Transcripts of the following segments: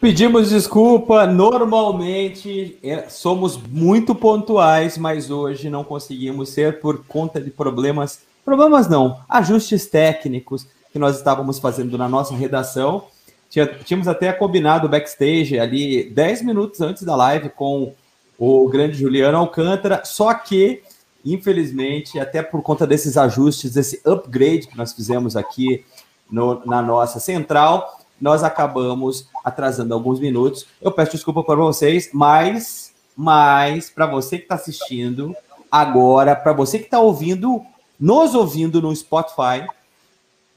Pedimos desculpa, normalmente é, somos muito pontuais, mas hoje não conseguimos ser por conta de problemas, problemas não, ajustes técnicos que nós estávamos fazendo na nossa redação. Tínhamos até combinado backstage ali 10 minutos antes da live com o grande Juliano Alcântara, só que, infelizmente, até por conta desses ajustes, desse upgrade que nós fizemos aqui no, na nossa central, nós acabamos atrasando alguns minutos. Eu peço desculpa para vocês, mas, mas para você que está assistindo agora, para você que está ouvindo, nos ouvindo no Spotify,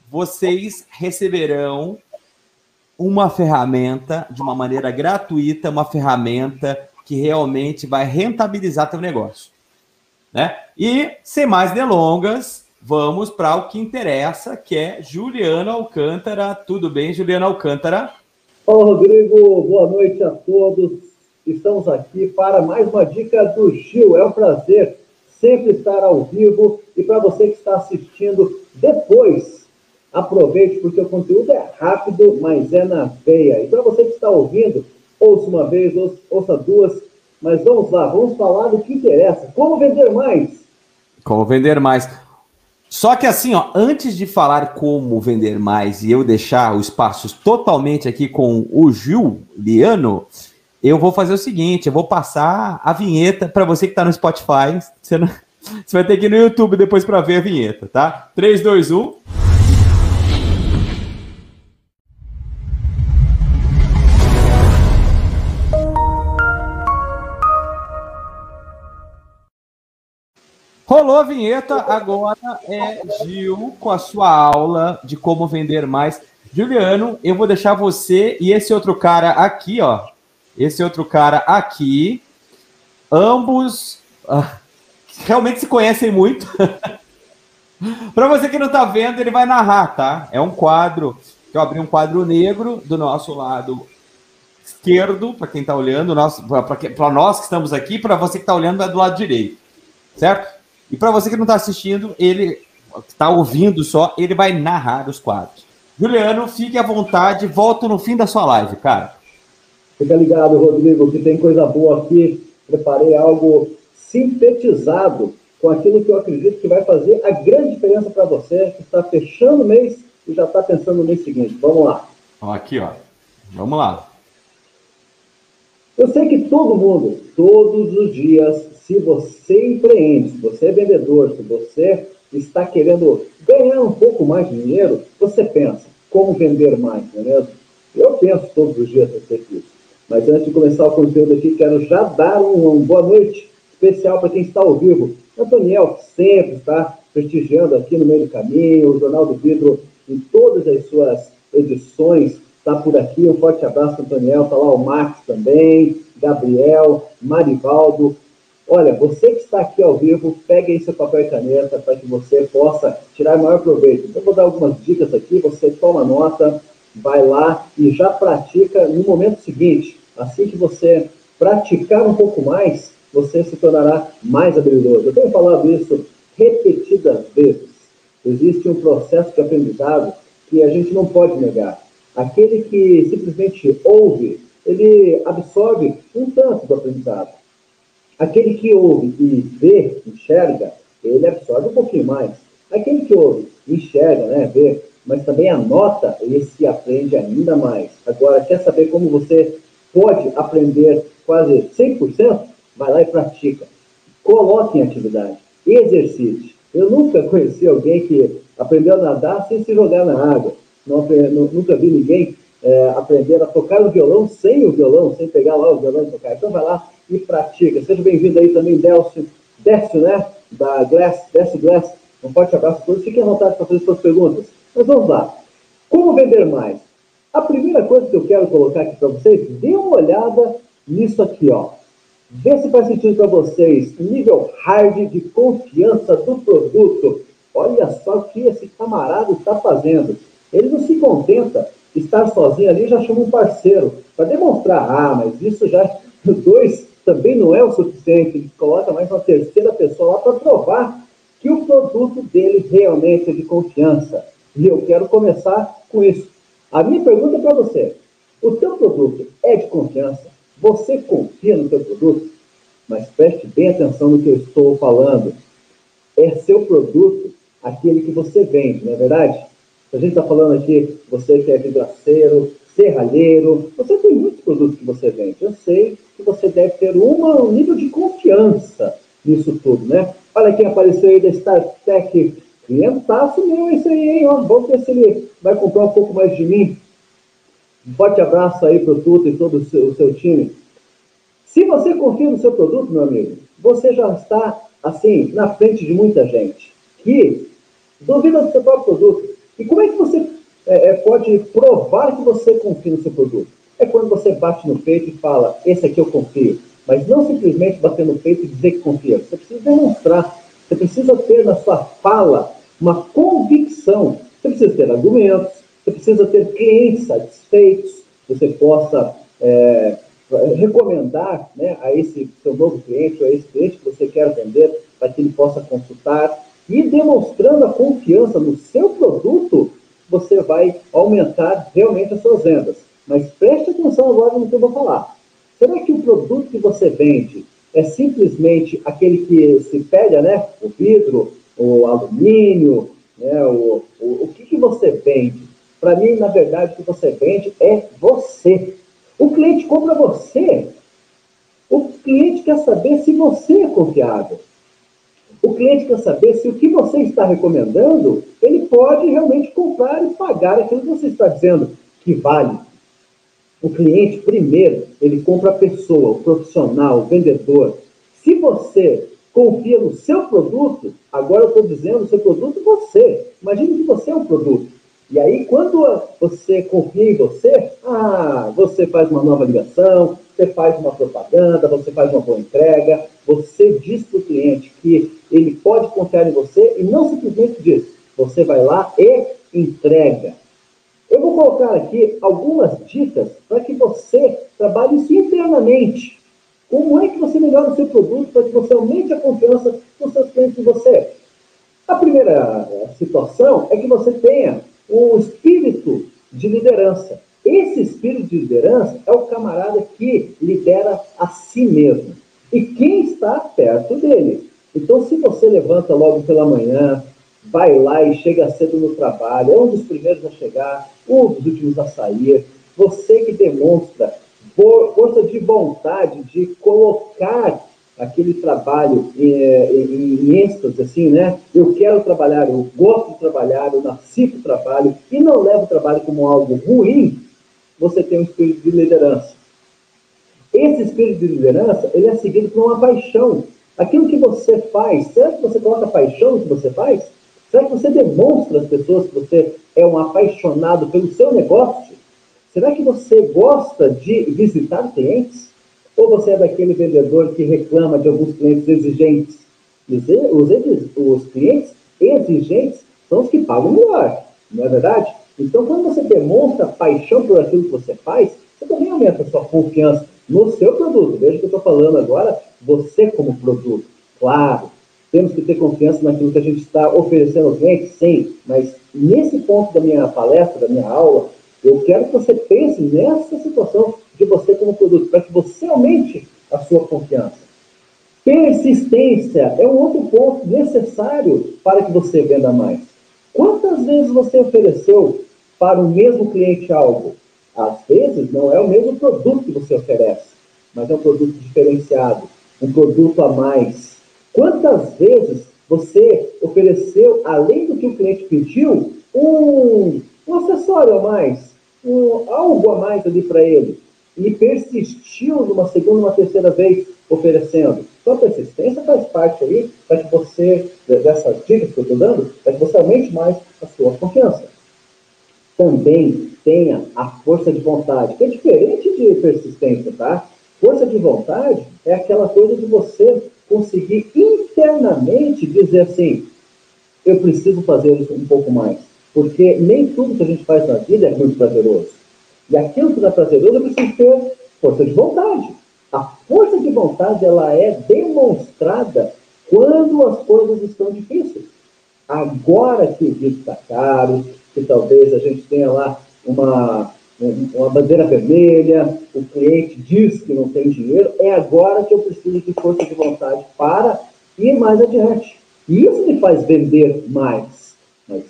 vocês receberão uma ferramenta de uma maneira gratuita, uma ferramenta que realmente vai rentabilizar teu negócio, né? E sem mais delongas, vamos para o que interessa, que é Juliana Alcântara. Tudo bem, Juliana Alcântara? Olá, Rodrigo. Boa noite a todos. Estamos aqui para mais uma dica do Gil. É um prazer sempre estar ao vivo. E para você que está assistindo depois, aproveite, porque o conteúdo é rápido, mas é na veia. E para você que está ouvindo, ouça uma vez, ouça duas. Mas vamos lá, vamos falar do que interessa. Como vender mais? Como vender mais. Só que assim, ó, antes de falar como vender mais e eu deixar o espaço totalmente aqui com o Juliano, eu vou fazer o seguinte: eu vou passar a vinheta para você que está no Spotify. Você, não... você vai ter que ir no YouTube depois para ver a vinheta, tá? 3, 2, 1. Rolou a vinheta, agora é Gil com a sua aula de como vender mais. Juliano, eu vou deixar você e esse outro cara aqui, ó. Esse outro cara aqui, ambos ah, realmente se conhecem muito. Para você que não está vendo, ele vai narrar, tá? É um quadro eu abri um quadro negro do nosso lado esquerdo, para quem está olhando, para nós que estamos aqui, para você que está olhando, é do lado direito, certo? E para você que não está assistindo, ele está ouvindo só, ele vai narrar os quadros. Juliano, fique à vontade, volto no fim da sua live, cara. Fica ligado, Rodrigo, que tem coisa boa aqui. Preparei algo sintetizado com aquilo que eu acredito que vai fazer a grande diferença para você que está fechando o mês e já está pensando no mês seguinte. Vamos lá. Aqui, ó. Vamos lá. Eu sei que todo mundo, todos os dias, se você empreende, se você é vendedor, se você está querendo ganhar um pouco mais de dinheiro, você pensa, como vender mais, não é mesmo? Eu penso todos os dias respeito disso. Mas antes de começar o conteúdo aqui, quero já dar uma, uma boa noite especial para quem está ao vivo. Antoniel, que sempre está prestigiando aqui no meio do caminho, o Jornal do Vidro em todas as suas edições, está por aqui. Um forte abraço, Antoniel. Está lá o Max também, Gabriel, Marivaldo, Olha, você que está aqui ao vivo, pegue aí seu papel e caneta para que você possa tirar maior proveito. Então, eu vou dar algumas dicas aqui, você toma nota, vai lá e já pratica no momento seguinte. Assim que você praticar um pouco mais, você se tornará mais habilidoso. Eu tenho falado isso repetidas vezes. Existe um processo de aprendizado que a gente não pode negar. Aquele que simplesmente ouve, ele absorve um tanto do aprendizado Aquele que ouve e vê, enxerga, ele absorve um pouquinho mais. Aquele que ouve, enxerga, né, vê, mas também anota, esse aprende ainda mais. Agora, quer saber como você pode aprender quase 100%? Vai lá e pratica. Coloque em atividade. Exercite. Eu nunca conheci alguém que aprendeu a nadar sem se jogar na água. Não, nunca vi ninguém é, aprender a tocar o violão sem o violão, sem pegar lá o violão e tocar. Então vai lá, e pratica. Seja bem-vindo aí também, Delcio, Décio, né? Da Glass, Décio Glass. Um forte abraço a todos. Fiquem à vontade para fazer suas perguntas. Mas vamos lá. Como vender mais? A primeira coisa que eu quero colocar aqui para vocês, dê uma olhada nisso aqui, ó. Vê se faz sentido para vocês. Nível hard de confiança do produto. Olha só o que esse camarada está fazendo. Ele não se contenta estar sozinho ali, já chama um parceiro para demonstrar, ah, mas isso já dois também não é o suficiente, ele coloca mais uma terceira pessoa lá para provar que o produto dele realmente é de confiança. E eu quero começar com isso. A minha pergunta para você: O teu produto é de confiança? Você confia no teu produto? Mas preste bem atenção no que eu estou falando. É seu produto aquele que você vende, não é verdade? A gente está falando aqui, você que é vidraceiro, serralheiro, você tem muitos produtos que você vende. Eu sei que você deve ter uma, um nível de confiança nisso tudo, né? Olha quem apareceu aí da StarTech. Clientaço meu esse aí, hein? Vamos ver se ele vai comprar um pouco mais de mim. Um forte abraço aí para o Tuto e todo o seu, o seu time. Se você confia no seu produto, meu amigo, você já está, assim, na frente de muita gente que duvida do seu próprio produto. E como é que você é, é, pode provar que você confia no seu produto? É quando você bate no peito e fala, esse aqui eu confio. Mas não simplesmente bater no peito e dizer que confia. Você precisa demonstrar. Você precisa ter na sua fala uma convicção. Você precisa ter argumentos. Você precisa ter clientes satisfeitos. Você possa é, recomendar né, a esse seu novo cliente ou a esse cliente que você quer vender para que ele possa consultar. E demonstrando a confiança no seu produto, você vai aumentar realmente as suas vendas. Mas preste atenção agora no que eu vou falar. Será que o produto que você vende é simplesmente aquele que se pega, né? O vidro, o alumínio, né? O, o, o que, que você vende? Para mim, na verdade, o que você vende é você. O cliente compra você. O cliente quer saber se você é confiável. Cliente quer saber se o que você está recomendando, ele pode realmente comprar e pagar aquilo que você está dizendo que vale. O cliente, primeiro, ele compra a pessoa, o profissional, o vendedor. Se você confia no seu produto, agora eu estou dizendo o seu produto você. Imagine que você é um produto. E aí, quando você confia em você, ah, você faz uma nova ligação, você faz uma propaganda, você faz uma boa entrega, você diz para o cliente que ele pode confiar em você e não simplesmente diz. Você vai lá e entrega. Eu vou colocar aqui algumas dicas para que você trabalhe isso internamente. Como é que você melhora o seu produto para que você aumente a confiança dos seus clientes em você? A primeira situação é que você tenha um espírito de liderança. Esse espírito de liderança é o camarada que lidera a si mesmo e quem está perto dele. Então, se você levanta logo pela manhã, vai lá e chega cedo no trabalho, é um dos primeiros a chegar, um dos últimos a sair, você que demonstra força de vontade de colocar aquele trabalho em, em, em êxtase, assim, né? Eu quero trabalhar, eu gosto de trabalhar, eu nasci para o trabalho e não levo o trabalho como algo ruim, você tem um espírito de liderança. Esse espírito de liderança, ele é seguido por uma paixão. Aquilo que você faz, será que você coloca paixão no que você faz? Será que você demonstra às pessoas que você é um apaixonado pelo seu negócio? Será que você gosta de visitar clientes? Ou você é daquele vendedor que reclama de alguns clientes exigentes? Os, os clientes exigentes são os que pagam melhor, não é verdade? Então, quando você demonstra paixão por aquilo que você faz, você também aumenta a sua confiança no seu produto. Veja que eu estou falando agora, você como produto. Claro, temos que ter confiança naquilo que a gente está oferecendo ao cliente, sim, mas nesse ponto da minha palestra, da minha aula, eu quero que você pense nessa situação de você como produto, para que você aumente a sua confiança. Persistência é um outro ponto necessário para que você venda mais. Quantas vezes você ofereceu para o mesmo cliente algo? Às vezes não é o mesmo produto que você oferece, mas é um produto diferenciado, um produto a mais. Quantas vezes você ofereceu, além do que o cliente pediu, um, um acessório a mais, um, algo a mais ali para ele, e persistiu numa segunda, uma terceira vez oferecendo? Sua persistência faz parte aí para que você, dessas dicas que eu estou dando, para que você aumente mais a sua confiança. Também tenha a força de vontade, que é diferente de persistência, tá? Força de vontade é aquela coisa de você conseguir internamente dizer assim: eu preciso fazer isso um pouco mais. Porque nem tudo que a gente faz na vida é muito prazeroso. E aquilo que não é prazeroso, eu preciso ter força de vontade. A força de vontade ela é demonstrada quando as coisas estão difíceis. Agora que o vídeo está caro, que talvez a gente tenha lá uma, uma bandeira vermelha, o cliente diz que não tem dinheiro, é agora que eu preciso de força de vontade para ir mais adiante. E isso me faz vender mais, mas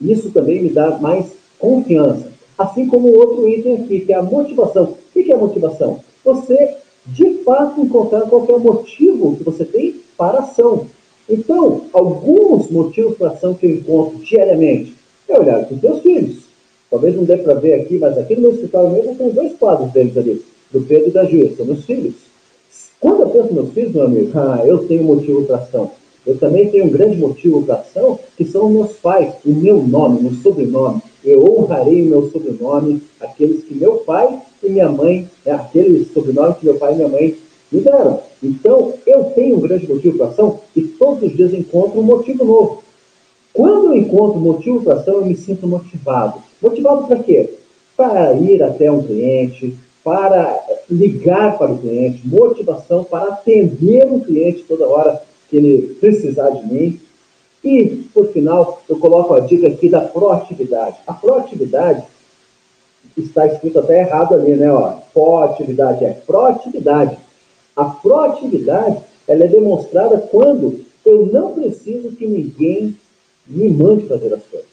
isso também me dá mais confiança. Assim como o outro item aqui, que é a motivação. O que é motivação? Você, de fato, encontrar qual é motivo que você tem para a ação. Então, alguns motivos para ação que eu encontro diariamente é olhar para os meus filhos. Talvez não dê para ver aqui, mas aqui no meu escritório mesmo tem dois quadros deles ali, do Pedro e da Gil, são meus filhos. Quando eu penso nos filhos, meu amigo, ah, eu tenho motivo para ação. Eu também tenho um grande motivo para ação, que são meus pais, o meu nome, o meu sobrenome. Eu honrarei o meu sobrenome, aqueles que meu pai e minha mãe, é, aqueles sobrenomes que meu pai e minha mãe Então, eu tenho um grande motivo para ação e todos os dias encontro um motivo novo. Quando eu encontro motivo para ação, eu me sinto motivado. Motivado para quê? Para ir até um cliente, para ligar para o cliente, motivação para atender um cliente toda hora que ele precisar de mim. E, por final, eu coloco a dica aqui da proatividade. A proatividade está escrito até errado ali, né? Ó, proatividade é proatividade. A proatividade ela é demonstrada quando eu não preciso que ninguém me mande fazer as coisas.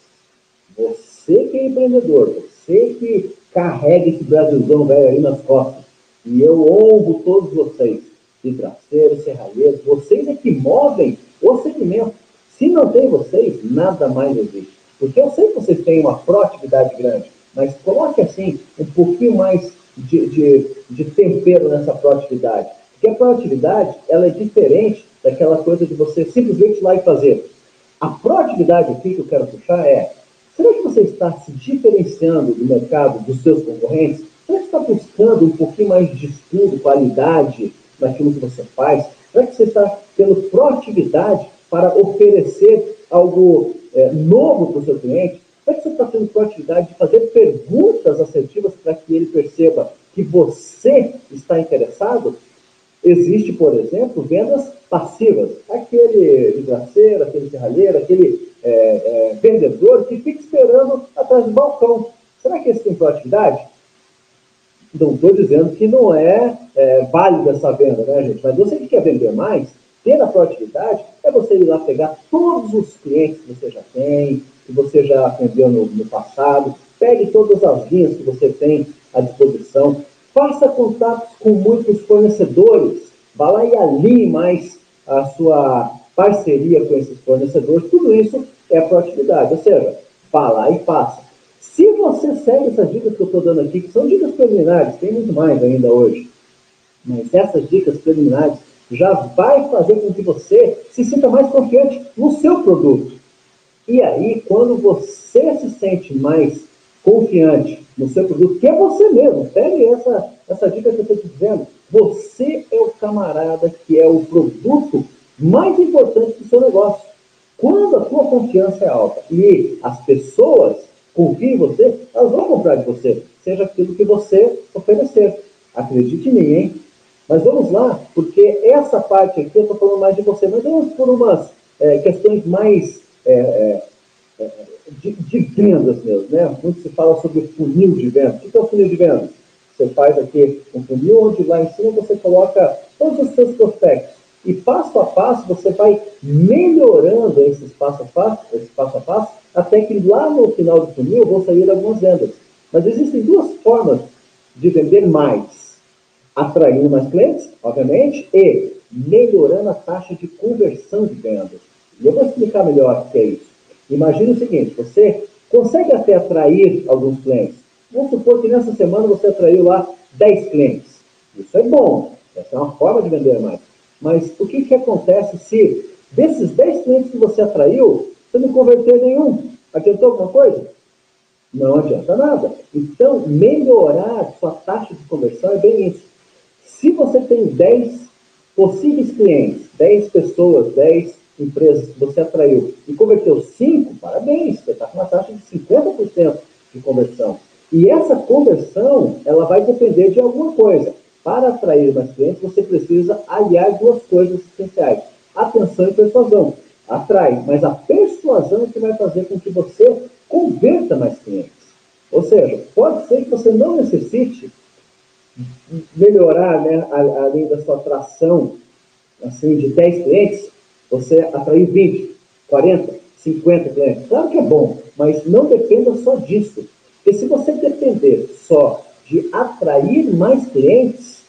Você que é empreendedor, você que carrega esse Brasilzão velho aí nas costas, e eu honro todos vocês vidraceiros, serralheiros, vocês é que movem o segmento. Se não tem vocês, nada mais existe. Porque eu sei que vocês têm uma proatividade grande, mas coloque assim um pouquinho mais de, de, de tempero nessa proatividade. Porque a proatividade ela é diferente daquela coisa de você simplesmente ir lá e fazer. A proatividade aqui que eu quero puxar é: será que você está se diferenciando do mercado dos seus concorrentes? Será que está buscando um pouquinho mais de estudo, qualidade, naquilo que você faz? Será que você está tendo proatividade para oferecer algo é, novo para o seu cliente? Será que você está tendo proatividade de fazer perguntas assertivas para que ele perceba que você está interessado? Existe, por exemplo, vendas passivas. Aquele vidraceiro, aquele serralheiro, aquele é, é, vendedor que fica esperando atrás do balcão. Será que esse tem proatividade? Não estou dizendo que não é, é válida essa venda, né, gente? Mas você que quer vender mais, ter a proatividade é você ir lá pegar todos os clientes que você já tem, que você já atendeu no, no passado, pegue todas as linhas que você tem à disposição, faça contatos com muitos fornecedores, vá lá e alinhe mais a sua parceria com esses fornecedores, tudo isso é proatividade, ou seja, vá lá e faça. Se você segue essas dicas que eu estou dando aqui, que são dicas preliminares, tem muito mais ainda hoje, mas essas dicas preliminares já vai fazer com que você se sinta mais confiante no seu produto. E aí, quando você se sente mais confiante no seu produto, que é você mesmo, pegue essa, essa dica que eu estou te dizendo, você é o camarada que é o produto mais importante do seu negócio. Quando a sua confiança é alta e as pessoas confie em você, elas vão comprar de você, seja aquilo que você oferecer. Acredite em mim, hein? Mas vamos lá, porque essa parte aqui eu estou falando mais de você, mas vamos por umas é, questões mais é, é de, de, vendas mesmo, né? Muito se fala sobre funil de vendas. O que é o funil de vendas? Você faz aqui um funil onde lá em cima você coloca todos os seus prospectos. E passo a passo você vai melhorando esses passo a passo, esse passo a passo, até que lá no final do funil vão sair algumas vendas. Mas existem duas formas de vender mais: atraindo mais clientes, obviamente, e melhorando a taxa de conversão de vendas. E eu vou explicar melhor o que é isso. Imagine o seguinte: você consegue até atrair alguns clientes. Vamos supor que nessa semana você atraiu lá 10 clientes. Isso é bom, essa é uma forma de vender mais. Mas o que, que acontece se desses 10 clientes que você atraiu, você não converter nenhum. Adiantou alguma coisa? Não adianta nada. Então, melhorar sua taxa de conversão é bem isso. Se você tem 10 possíveis clientes, 10 pessoas, 10 empresas que você atraiu e converteu 5, parabéns, você está com uma taxa de 50% de conversão. E essa conversão, ela vai depender de alguma coisa. Para atrair mais clientes, você precisa aliar duas coisas essenciais: atenção e persuasão atrai, mas a persuasão é que vai fazer com que você converta mais clientes. Ou seja, pode ser que você não necessite melhorar, né, além da sua atração assim, de 10 clientes, você atrair 20, 40, 50 clientes. Claro que é bom, mas não dependa só disso. Porque se você depender só de atrair mais clientes,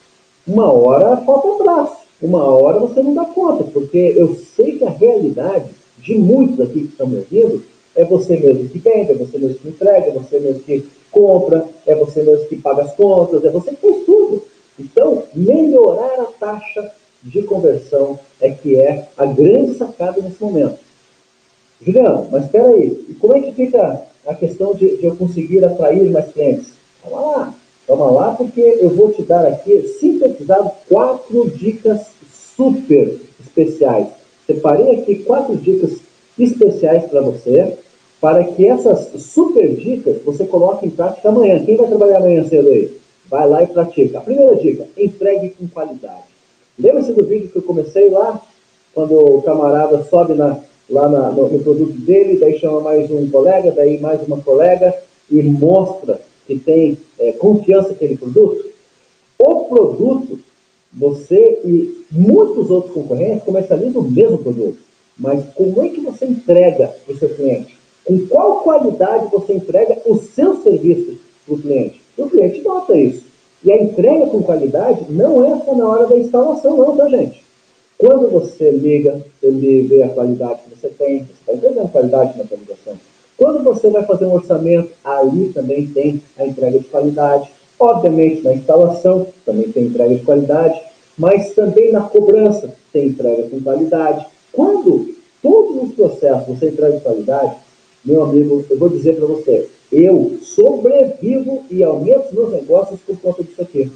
uma hora falta braço, uma hora você não dá conta, porque eu sei que a realidade de muitos aqui que estão me ouvindo é você mesmo que vende, é você mesmo que entrega, é você mesmo que compra, é você mesmo que paga as contas, é você que faz tudo. Então, melhorar a taxa de conversão que é a grande sacada nesse momento. Juliano, mas espera aí, e como é que fica a questão de, de eu conseguir atrair mais clientes? Vamos lá, vamos lá, porque eu vou te dar aqui, sintetizado, quatro dicas super especiais. Separei aqui quatro dicas especiais para você, para que essas super dicas você coloque em prática amanhã. Quem vai trabalhar amanhã cedo aí? Vai lá e pratica. A primeira dica, entregue com qualidade. Lembra-se do vídeo que eu comecei lá, quando o camarada sobe na, lá na, no, no, produto dele, daí chama mais um colega, daí mais uma colega e mostra que tem é, confiança naquele produto? O produto, você e muitos outros concorrentes comercializam o mesmo produto. Mas como é que você entrega para o seu cliente? Com qual qualidade você entrega o seu serviço para o cliente? O cliente nota isso. E a entrega com qualidade não é só na hora da instalação, não, tá, gente? Quando você liga, ele vê a qualidade que você tem, você está entregando qualidade na ligação. Quando você vai fazer um orçamento, ali também tem a entrega de qualidade. Obviamente, na instalação também tem entrega de qualidade, mas também na cobrança tem entrega com qualidade. Quando todos os processos você entrega de qualidade, meu amigo, eu vou dizer para você, eu sobrevivo e aumento meus negócios por conta disso aqui.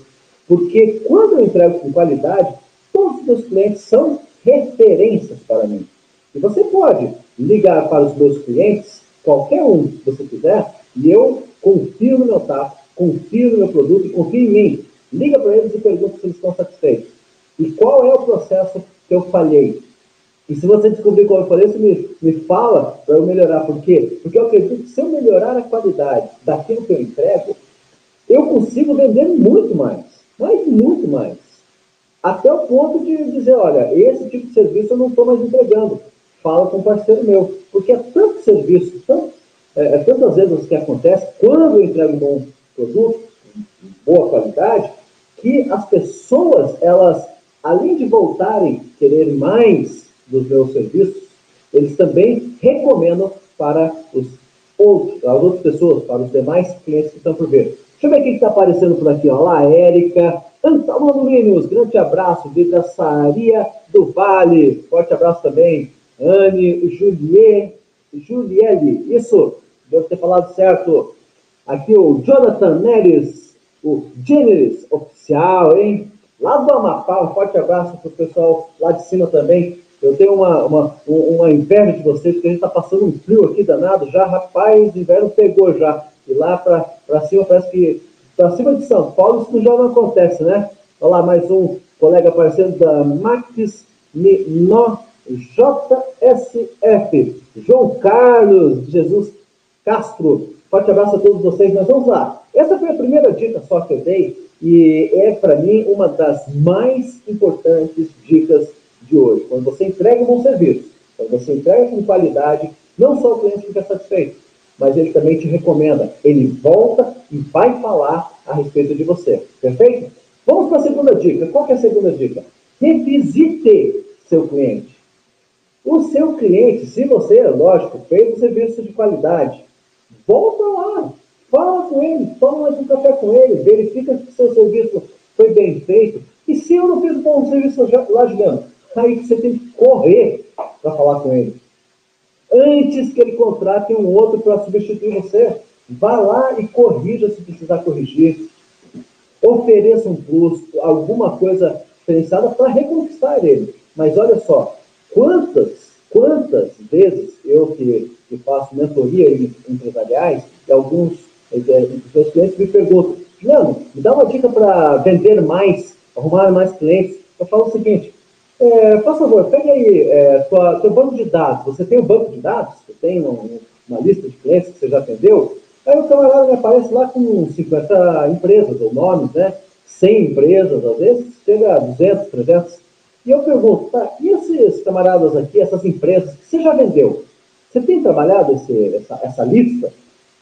Porque quando eu entrego com qualidade, todos os meus clientes são referências para mim. E você pode ligar para os meus clientes, qualquer um que você quiser, e eu confio no meu tato, confio no meu produto confio em mim. Liga para eles e pergunta se eles estão satisfeitos. E qual é o processo que eu falhei? E se você descobrir qual eu falei, você me, me fala para eu melhorar. Por quê? Porque eu acredito que se eu melhorar a qualidade daquilo que eu entrego, eu consigo vender muito mais. Mas muito mais. Até o ponto de dizer, olha, esse tipo de serviço eu não estou mais entregando. Fala com um parceiro meu. Porque é tanto serviço, tão, é, é tantas vezes que acontece, quando eu entrego um bom produto, boa qualidade, que as pessoas, elas, além de voltarem querer mais dos meus serviços, eles também recomendam para os outros, as outras pessoas, para os demais clientes que estão por ver. Deixa eu ver quem está aparecendo por aqui. Ó. Olá, Érica, Antônio Linus, grande abraço, Vidraçaria do Vale, forte abraço também. Anne, Julie, Juliele, isso, devo ter falado certo. Aqui o Jonathan Neres, o Generis oficial, hein? Lá do Amapá, um forte abraço para o pessoal lá de cima também. Eu tenho uma, uma, uma inveja de vocês, porque a gente está passando um frio aqui danado já. Rapaz, o inverno pegou já. E lá para cima, parece que. Para cima de São Paulo, isso já não acontece, né? Olha lá, mais um colega aparecendo da Max Mino JSF. João Carlos Jesus Castro. Forte abraço a todos vocês. Mas vamos lá. Essa foi a primeira dica só que eu dei. E é, para mim, uma das mais importantes dicas de hoje. Quando você entrega um bom serviço, quando você entrega com qualidade, não só o cliente fica satisfeito, mas ele também te recomenda. Ele volta e vai falar a respeito de você. Perfeito? Vamos para a segunda dica. Qual é a segunda dica? Revisite seu cliente. O seu cliente, se você, lógico, fez um serviço de qualidade, volta lá, fala com ele, toma mais um café com ele, verifica se o seu serviço foi bem feito. E se eu não fiz um bom serviço lá, Juliano, aí você tem que correr para falar com ele. Antes que ele contrate um outro para substituir você, vá lá e corrija se precisar corrigir. Ofereça um custo, alguma coisa diferenciada para reconquistar ele. Mas olha só, quantas, quantas vezes eu que, que faço mentoria em empresariais, e alguns é, meus clientes me perguntam, Juliano, me dá uma dica para vender mais, arrumar mais clientes. Eu falo o seguinte, é, por favor, pega aí é, teu banco de dados. Você tem um banco de dados? Você tem um, uma lista de clientes que você já atendeu? Aí o camarada aparece lá com 50 empresas, ou nomes, né? 100 empresas, às vezes chega a 200, 300. E eu pergunto, tá, e esses camaradas aqui, essas empresas, que você já vendeu? Você tem trabalhado esse, essa, essa lista?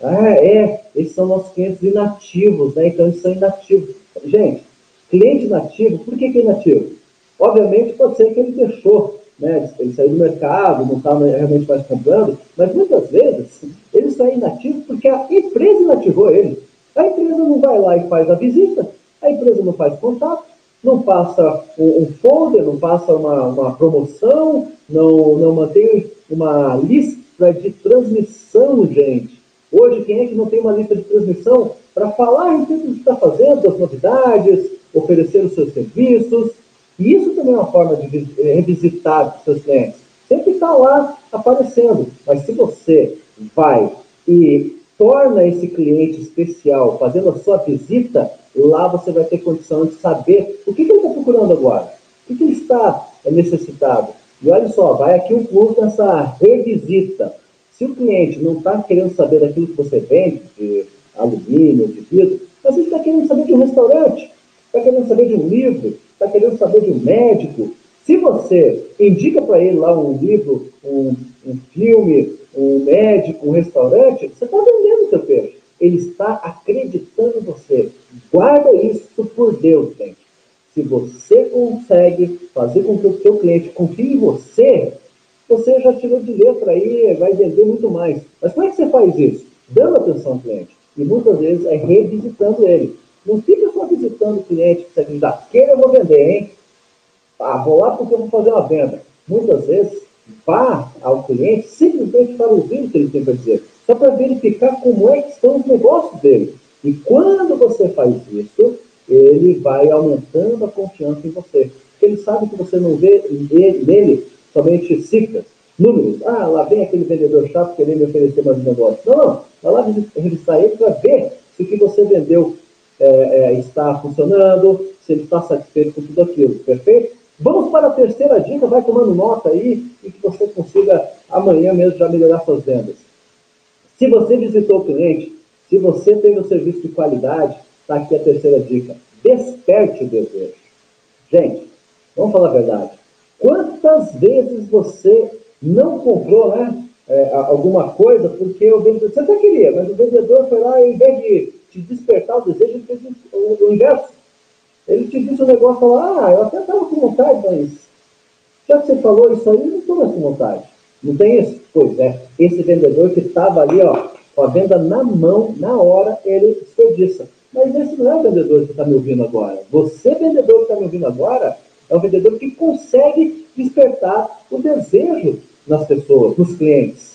Ah, é, esses são nossos clientes inativos, né? Então eles são inativos. Gente, cliente inativo, por que, que é inativo? Obviamente pode ser que ele deixou, né? Ele saiu do mercado, não está realmente mais comprando, mas muitas vezes ele sai inativo porque a empresa inativou ele. A empresa não vai lá e faz a visita, a empresa não faz contato, não passa um, um folder, não passa uma, uma promoção, não, não mantém uma lista de transmissão, gente. Hoje, quem é que não tem uma lista de transmissão para falar a respeito do que está fazendo, das novidades, oferecer os seus serviços? E isso também é uma forma de eh, revisitar seus clientes. Sempre está lá aparecendo. Mas se você vai e torna esse cliente especial fazendo a sua visita, lá você vai ter condição de saber o que, que ele está procurando agora, o que, que ele está necessitado. E olha só, vai aqui um curso dessa revisita. Se o cliente não está querendo saber daquilo que você vende, de alumínio, de vidro, mas ele está querendo saber de um restaurante, está querendo saber de um livro, está querendo saber de um médico. Se você indica para ele lá um livro, um, um filme, um médico, um restaurante, você está vendendo o seu peixe. Ele está acreditando em você. Guarda isso por Deus, gente. Se você consegue fazer com que o seu cliente confie em você, você já tirou de letra aí, vai vender muito mais. Mas como é que você faz isso? Dando atenção ao cliente. E muitas vezes é revisitando ele. Não fica visitando o cliente que você aquele eu vou vender, hein? Ah, vou lá porque eu vou fazer uma venda. Muitas vezes, vá ao cliente simplesmente para ouvir o que ele tem para dizer, só para verificar como é que estão os negócios dele. E quando você faz isso, ele vai aumentando a confiança em você. Porque ele sabe que você não vê nele somente cifras, números. Ah, lá vem aquele vendedor chato querendo me oferecer mais um negócio. Não, não. Vai lá revistar ele para ver se o que você vendeu é, é, está funcionando, se ele está satisfeito com tudo aquilo, perfeito? Vamos para a terceira dica, vai tomando nota aí e que você consiga amanhã mesmo já melhorar suas vendas. Se você visitou o cliente, se você teve um serviço de qualidade, está aqui a terceira dica. Desperte o desejo. Gente, vamos falar a verdade. Quantas vezes você não comprou né, é, alguma coisa porque o vendedor. Você até queria, mas o vendedor foi lá e, em vez de te despertar o desejo, ele fez o, o inverso. Ele te disse um negócio lá, ah, eu até estava com vontade, mas já que você falou isso aí, eu não estou mais com vontade. Não tem isso? Pois é. Esse vendedor que estava ali, ó, com a venda na mão, na hora, ele desperdiça. Mas esse não é o vendedor que está me ouvindo agora. Você, vendedor que está me ouvindo agora, é o vendedor que consegue despertar o desejo nas pessoas, nos clientes.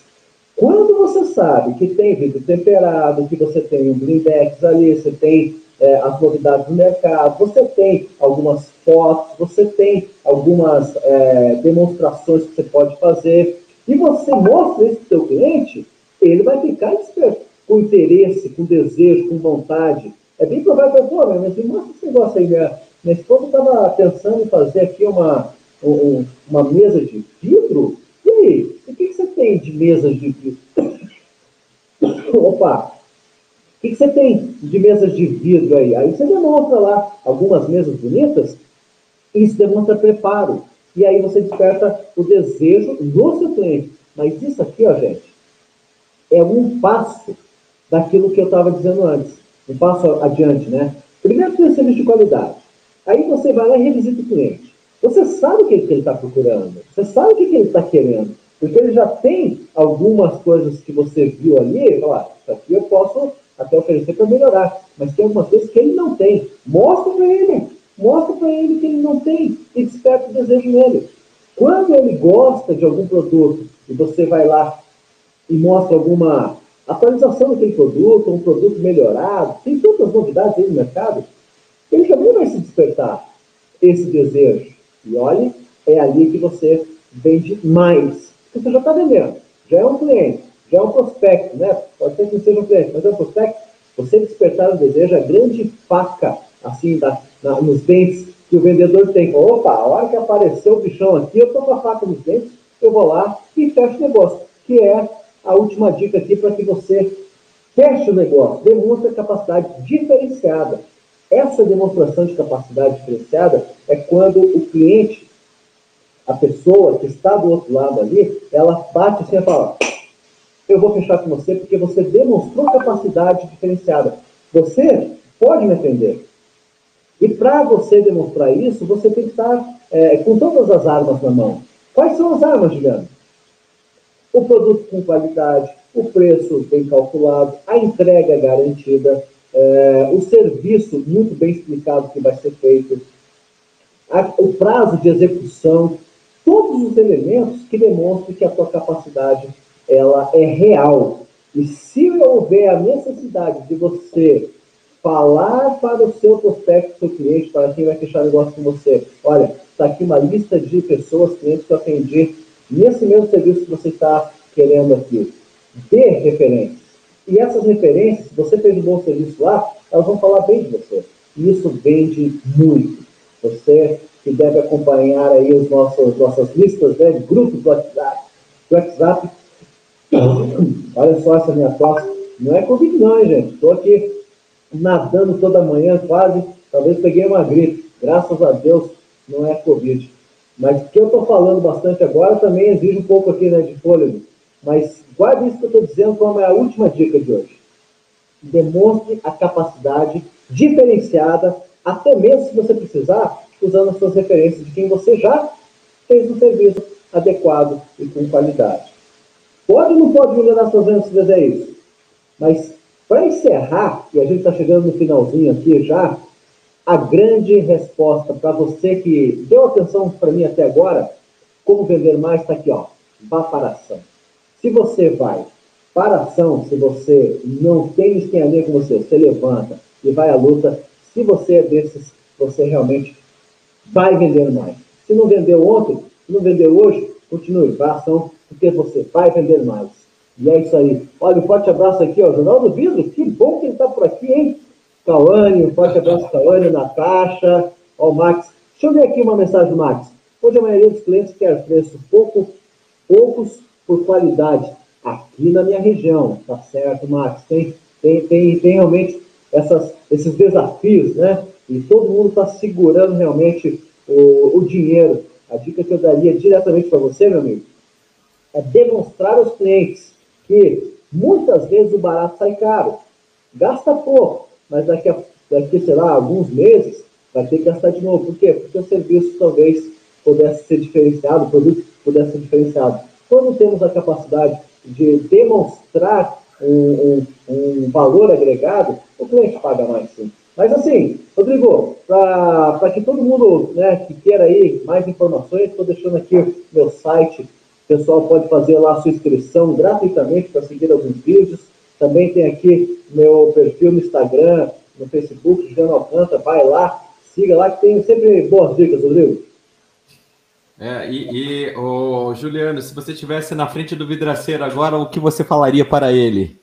Quando você sabe que tem vidro temperado, que você tem um blindex ali, você tem é, as novidades do mercado, você tem algumas fotos, você tem algumas é, demonstrações que você pode fazer, e você mostra isso para o seu cliente, ele vai ficar desperto, com interesse, com desejo, com vontade. É bem provável pô, mas me mostra esse negócio aí, minha, minha esposa estava pensando em fazer aqui uma, um, uma mesa de vidro, o que, que você tem de mesas de? Opa! O que, que você tem de mesas de vidro aí? Aí você demonstra lá algumas mesas bonitas e isso demonstra preparo. E aí você desperta o desejo do seu cliente. Mas isso aqui, ó, gente, é um passo daquilo que eu estava dizendo antes. Um passo adiante, né? Primeiro tem o serviço de qualidade. Aí você vai lá e revisita o cliente. Sabe o que ele está procurando. Você sabe o que ele está querendo. Porque ele já tem algumas coisas que você viu ali fala, ah, isso aqui eu posso até oferecer para melhorar. Mas tem algumas coisas que ele não tem. Mostra para ele. Mostra para ele que ele não tem e desperta o desejo nele. Quando ele gosta de algum produto e você vai lá e mostra alguma atualização daquele produto, um produto melhorado, tem tantas novidades aí no mercado, ele também vai se despertar esse desejo. E olhe, é ali que você vende mais. Porque você já está vendendo, já é um cliente, já é um prospecto, né? Pode ser que não seja um cliente, mas é um prospecto. Você despertar o desejo, a grande faca, assim, da, na, nos dentes que o vendedor tem. Opa, a hora que apareceu o bichão aqui, eu estou com a faca nos dentes, eu vou lá e fecho o negócio. Que é a última dica aqui para que você feche o negócio, demonstre capacidade diferenciada. Essa demonstração de capacidade diferenciada é quando o cliente, a pessoa que está do outro lado ali, ela bate assim e fala: Eu vou fechar com você porque você demonstrou capacidade diferenciada. Você pode me atender. E para você demonstrar isso, você tem que estar é, com todas as armas na mão. Quais são as armas, Juliano? O produto com qualidade, o preço bem calculado, a entrega garantida, é, o serviço muito bem explicado que vai ser feito, a, o prazo de execução, todos os elementos que demonstram que a tua capacidade ela é real. E se houver a necessidade de você falar para o seu prospecto, seu cliente, para quem vai fechar negócio com você, olha, está aqui uma lista de pessoas, clientes que eu atendi nesse mesmo serviço que você está querendo aqui. Dê referências. E essas referências, se você fez um bom serviço lá, elas vão falar bem de você. E isso vende muito. Você que deve acompanhar aí os nossos, nossas listas né, de grupos do WhatsApp, do WhatsApp. Olha só essa minha tosse. Não é Covid não, hein, gente? Estou aqui nadando toda manhã quase. Talvez peguei uma gripe. Graças a Deus não é Covid. Mas o que eu estou falando bastante agora também exige um pouco aqui né, de fôlego. Mas guarde isso que eu estou dizendo como é a última dica de hoje. Demonstre a capacidade diferenciada, até mesmo se você precisar, usando as suas referências de quem você já fez um serviço adequado e com qualidade. Pode ou não pode melhorar suas vendas se fizer isso? Mas para encerrar, e a gente está chegando no finalzinho aqui já, a grande resposta para você que deu atenção para mim até agora, como vender mais, está aqui, ó, vá para ação. Se você vai para a ação, se você não tem ninguém a ver com você, você levanta e vai à luta, se você é desses, você realmente vai vender mais. Se não vendeu ontem, se não vendeu hoje, continue, vá à ação, porque você vai vender mais. E é isso aí. Olha, um forte abraço aqui, ó, Jornal do Vidro, que bom que ele está por aqui, hein? Cauane, um forte abraço, Cauane, Natasha, ó, Max. Deixa eu ver aqui uma mensagem Max. Hoje a maioria dos clientes quer preço pouco, poucos por qualidade aqui na minha região, tá certo, Max? Tem, tem, tem, tem realmente essas, esses desafios, né? E todo mundo está segurando realmente o, o dinheiro. A dica que eu daria diretamente para você, meu amigo, é demonstrar aos clientes que muitas vezes o barato sai caro. Gasta pouco, mas daqui a, daqui, sei lá, alguns meses vai ter que gastar de novo. Por quê? Porque o serviço talvez pudesse ser diferenciado, o produto pudesse ser diferenciado. Quando temos a capacidade de demonstrar um, um, um valor agregado, o cliente paga mais sim. Mas assim, Rodrigo, para que todo mundo né, que queira aí mais informações, estou deixando aqui o meu site. O pessoal pode fazer lá a sua inscrição gratuitamente para seguir alguns vídeos. Também tem aqui meu perfil no Instagram, no Facebook, Juliano Alcântara. Vai lá, siga lá que tem sempre boas dicas, Rodrigo. É, e, e oh, Juliano, se você estivesse na frente do vidraceiro agora, o que você falaria para ele?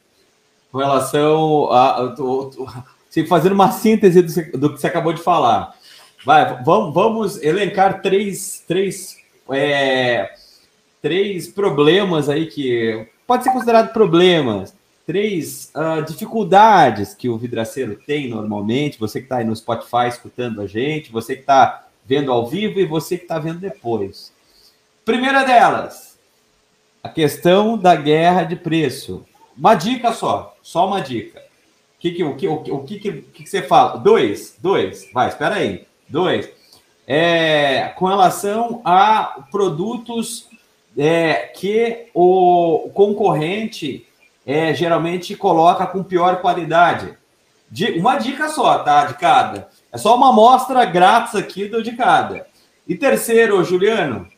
Com relação a. Se fazendo uma síntese do, do, que você acabou de falar. Vai, vamos, vamos elencar três, três, é, três problemas aí que pode ser considerado problemas, três uh, dificuldades que o vidraceiro tem normalmente. Você que está aí no Spotify escutando a gente, você que está vendo ao vivo e você que está vendo depois. Primeira delas, a questão da guerra de preço. Uma dica só, só uma dica. O que, que, o que, o que, que, que você fala? Dois, dois, vai, espera aí. Dois. É, com relação a produtos é, que o concorrente é, geralmente coloca com pior qualidade. Uma dica só, tá? De cada. É só uma amostra grátis aqui do de cada. E terceiro, Juliano,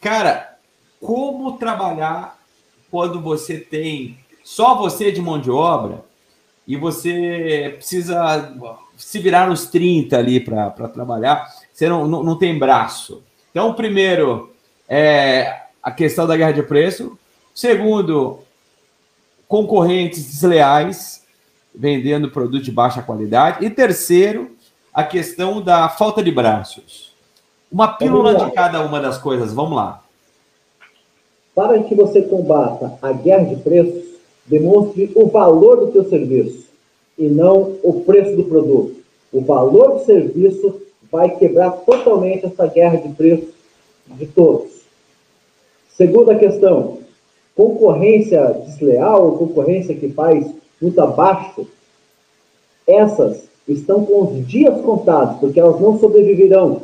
cara, como trabalhar quando você tem só você de mão de obra e você precisa se virar nos 30 ali para trabalhar, você não, não, não, tem braço. Então, primeiro, é a questão da guerra de preço. Segundo, concorrentes desleais vendendo produto de baixa qualidade. E terceiro, a questão da falta de braços. Uma pílula de cada uma das coisas, vamos lá. Para que você combata a guerra de preços, Demonstre o valor do teu serviço e não o preço do produto. O valor do serviço vai quebrar totalmente essa guerra de preços de todos. Segunda questão, concorrência desleal, concorrência que faz muito abaixo, essas estão com os dias contados, porque elas não sobreviverão.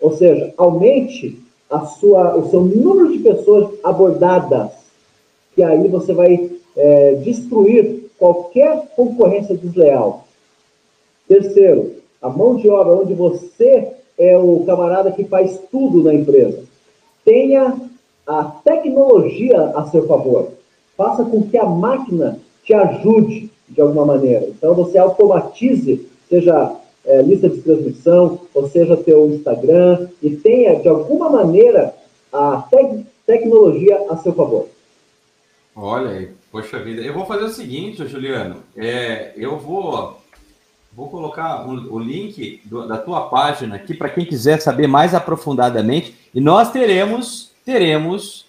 Ou seja, aumente a sua, o seu número de pessoas abordadas, que aí você vai é, destruir qualquer concorrência desleal. Terceiro, a mão de obra onde você é o camarada que faz tudo na empresa. Tenha a tecnologia a seu favor. Faça com que a máquina te ajude de alguma maneira. Então, você automatize, seja é, lista de transmissão, ou seja, teu Instagram, e tenha, de alguma maneira, a te tecnologia a seu favor. Olha aí, poxa vida. Eu vou fazer o seguinte, Juliano. É, eu vou, vou colocar o, o link do, da tua página aqui para quem quiser saber mais aprofundadamente. E nós teremos, teremos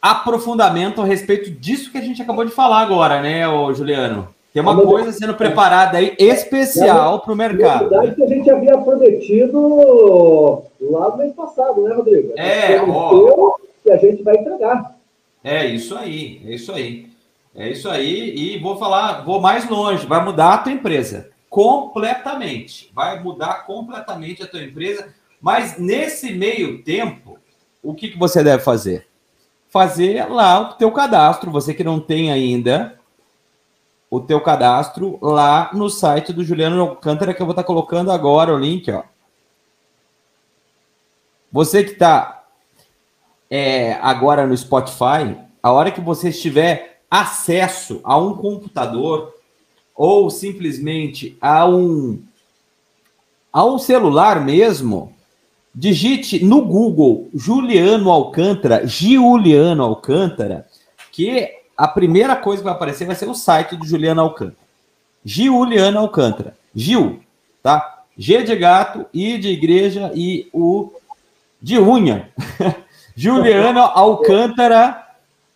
aprofundamento a respeito disso que a gente acabou de falar agora, né, ô Juliano? Tem uma coisa sendo preparada aí especial para o mercado. Verdade, que a gente havia prometido lá no mês passado, né, Rodrigo? É, ó. Que a gente vai entregar. É isso aí, é isso aí. É isso aí, e vou falar, vou mais longe, vai mudar a tua empresa completamente. Vai mudar completamente a tua empresa, mas nesse meio tempo, o que, que você deve fazer? Fazer lá o teu cadastro, você que não tem ainda o teu cadastro lá no site do Juliano Alcântara, que eu vou estar colocando agora o link, ó. Você que está é, agora no Spotify, a hora que você tiver acesso a um computador ou simplesmente a um a um celular mesmo, digite no Google Juliano Alcântara, Giuliano Alcântara, que a primeira coisa que vai aparecer vai ser o site do Juliano Alcântara. Giuliano Alcântara. Gil, tá? G de gato, I de igreja e U de unha. Juliano Alcântara,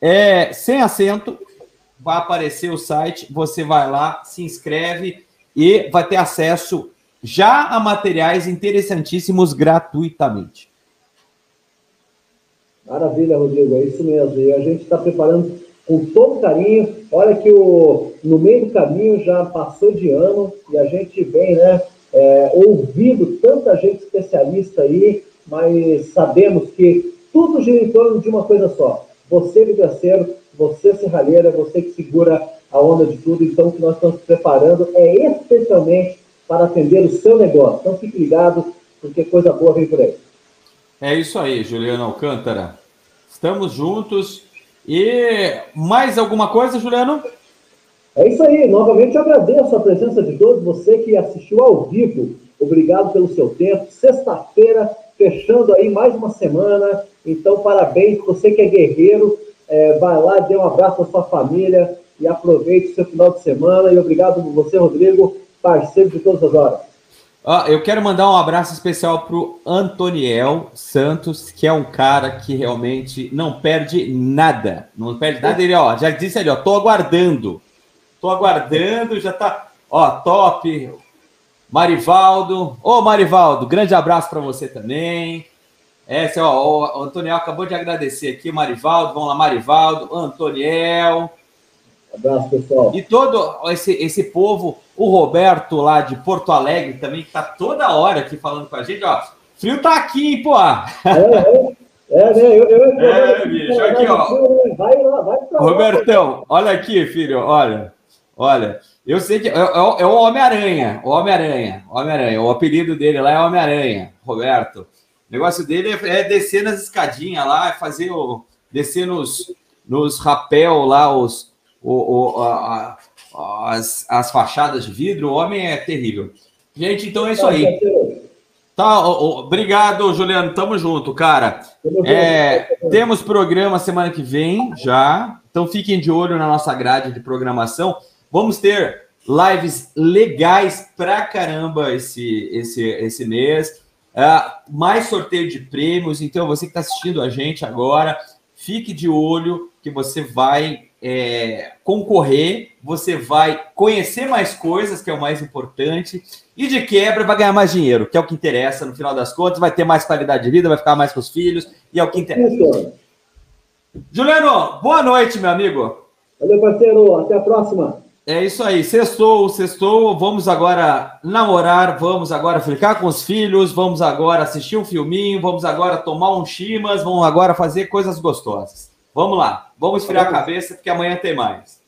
é, sem acento, vai aparecer o site, você vai lá, se inscreve e vai ter acesso já a materiais interessantíssimos gratuitamente. Maravilha, Rodrigo, é isso mesmo. E a gente está preparando com todo carinho. Olha que o, no meio do caminho já passou de ano e a gente vem, né, é, ouvindo tanta gente especialista aí, mas sabemos que tudo gira em torno de uma coisa só. Você, vidraceiro, você, serralheira, você que segura a onda de tudo. Então, o que nós estamos preparando é especialmente para atender o seu negócio. Então, fique ligado, porque coisa boa vem por aí. É isso aí, Juliano Alcântara. Estamos juntos e mais alguma coisa, Juliano? É isso aí. Novamente agradeço a presença de todos. Você que assistiu ao vivo, obrigado pelo seu tempo. Sexta-feira, fechando aí mais uma semana. Então, parabéns. Você que é guerreiro, é, vai lá, dê um abraço à sua família e aproveite o seu final de semana. E obrigado por você, Rodrigo, parceiro de todas as horas. Ah, eu quero mandar um abraço especial para o Antoniel Santos, que é um cara que realmente não perde nada. Não perde nada. Ele, ó, já disse ali, ó, tô aguardando. Tô aguardando, já tá, ó, top. Marivaldo. Ô, Marivaldo, grande abraço para você também. Esse, ó, o Antoniel acabou de agradecer aqui, Marivaldo. Vamos lá, Marivaldo, Antoniel. Abraço, pessoal. E todo esse, esse povo, o Roberto lá de Porto Alegre também, que está toda hora aqui falando com a gente, ó. Frio tá aqui, pô. É, é. É, né? Eu, eu, eu, é, bicho, aqui, ó. Vai lá, vai pra Robertão, olha aqui, filho, olha. Olha, eu sei que é, é, é o Homem-Aranha, o Homem-Aranha, Homem-Aranha. O apelido dele lá é Homem-Aranha, Roberto. O negócio dele é, é descer nas escadinhas lá, fazer o. descer nos, nos rapel lá, os, o, o, a, as, as fachadas de vidro, o homem é terrível. Gente, então é isso aí. Tá, obrigado, Juliano. Tamo junto, cara. É, temos programa semana que vem já. Então fiquem de olho na nossa grade de programação. Vamos ter lives legais pra caramba esse, esse, esse mês. Uh, mais sorteio de prêmios. Então, você que está assistindo a gente agora, fique de olho que você vai é, concorrer, você vai conhecer mais coisas, que é o mais importante, e de quebra vai ganhar mais dinheiro, que é o que interessa no final das contas, vai ter mais qualidade de vida, vai ficar mais com os filhos, e é o que interessa. Juliano, boa noite, meu amigo. Valeu, parceiro. Até a próxima. É isso aí, sextou, sextou, vamos agora namorar, vamos agora ficar com os filhos, vamos agora assistir um filminho, vamos agora tomar um chimas, vamos agora fazer coisas gostosas. Vamos lá, vamos esfriar a cabeça, porque amanhã tem mais.